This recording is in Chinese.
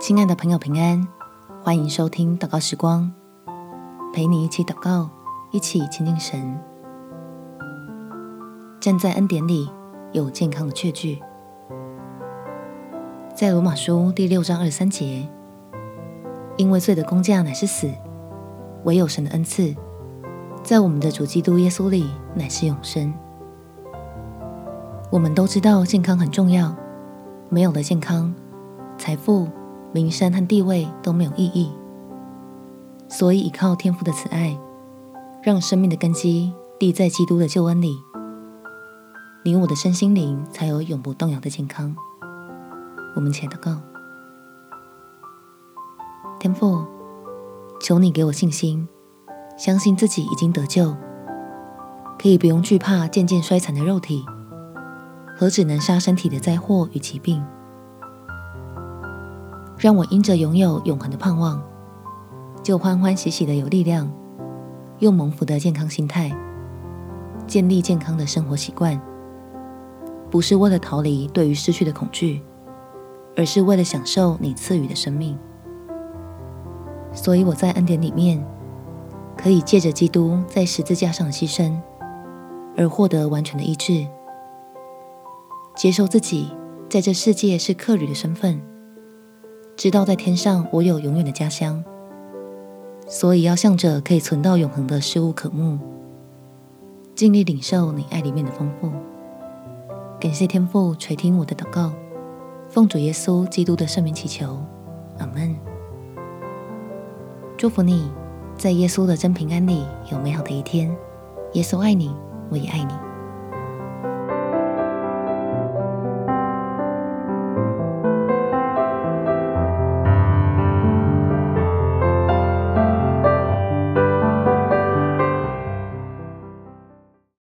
亲爱的朋友，平安！欢迎收听祷告时光，陪你一起祷告，一起亲近神。站在恩典里，有健康的确据。在罗马书第六章二十三节，因为罪的工价乃是死，唯有神的恩赐，在我们的主基督耶稣里乃是永生。我们都知道健康很重要，没有了健康，财富、名声和地位都没有意义，所以依靠天父的慈爱，让生命的根基立在基督的救恩里，你我的身心灵才有永不动摇的健康。我们且祷告：天父，求你给我信心，相信自己已经得救，可以不用惧怕渐渐衰残的肉体和只能杀身体的灾祸与疾病。让我因着拥有永恒的盼望，就欢欢喜喜的有力量，用蒙福的健康心态，建立健康的生活习惯，不是为了逃离对于失去的恐惧，而是为了享受你赐予的生命。所以我在恩典里面，可以借着基督在十字架上的牺牲，而获得完全的医治，接受自己在这世界是客旅的身份。知道在天上我有永远的家乡，所以要向着可以存到永恒的事物渴慕，尽力领受你爱里面的丰富。感谢天父垂听我的祷告，奉主耶稣基督的圣名祈求，阿门。祝福你在耶稣的真平安里有美好的一天。耶稣爱你，我也爱你。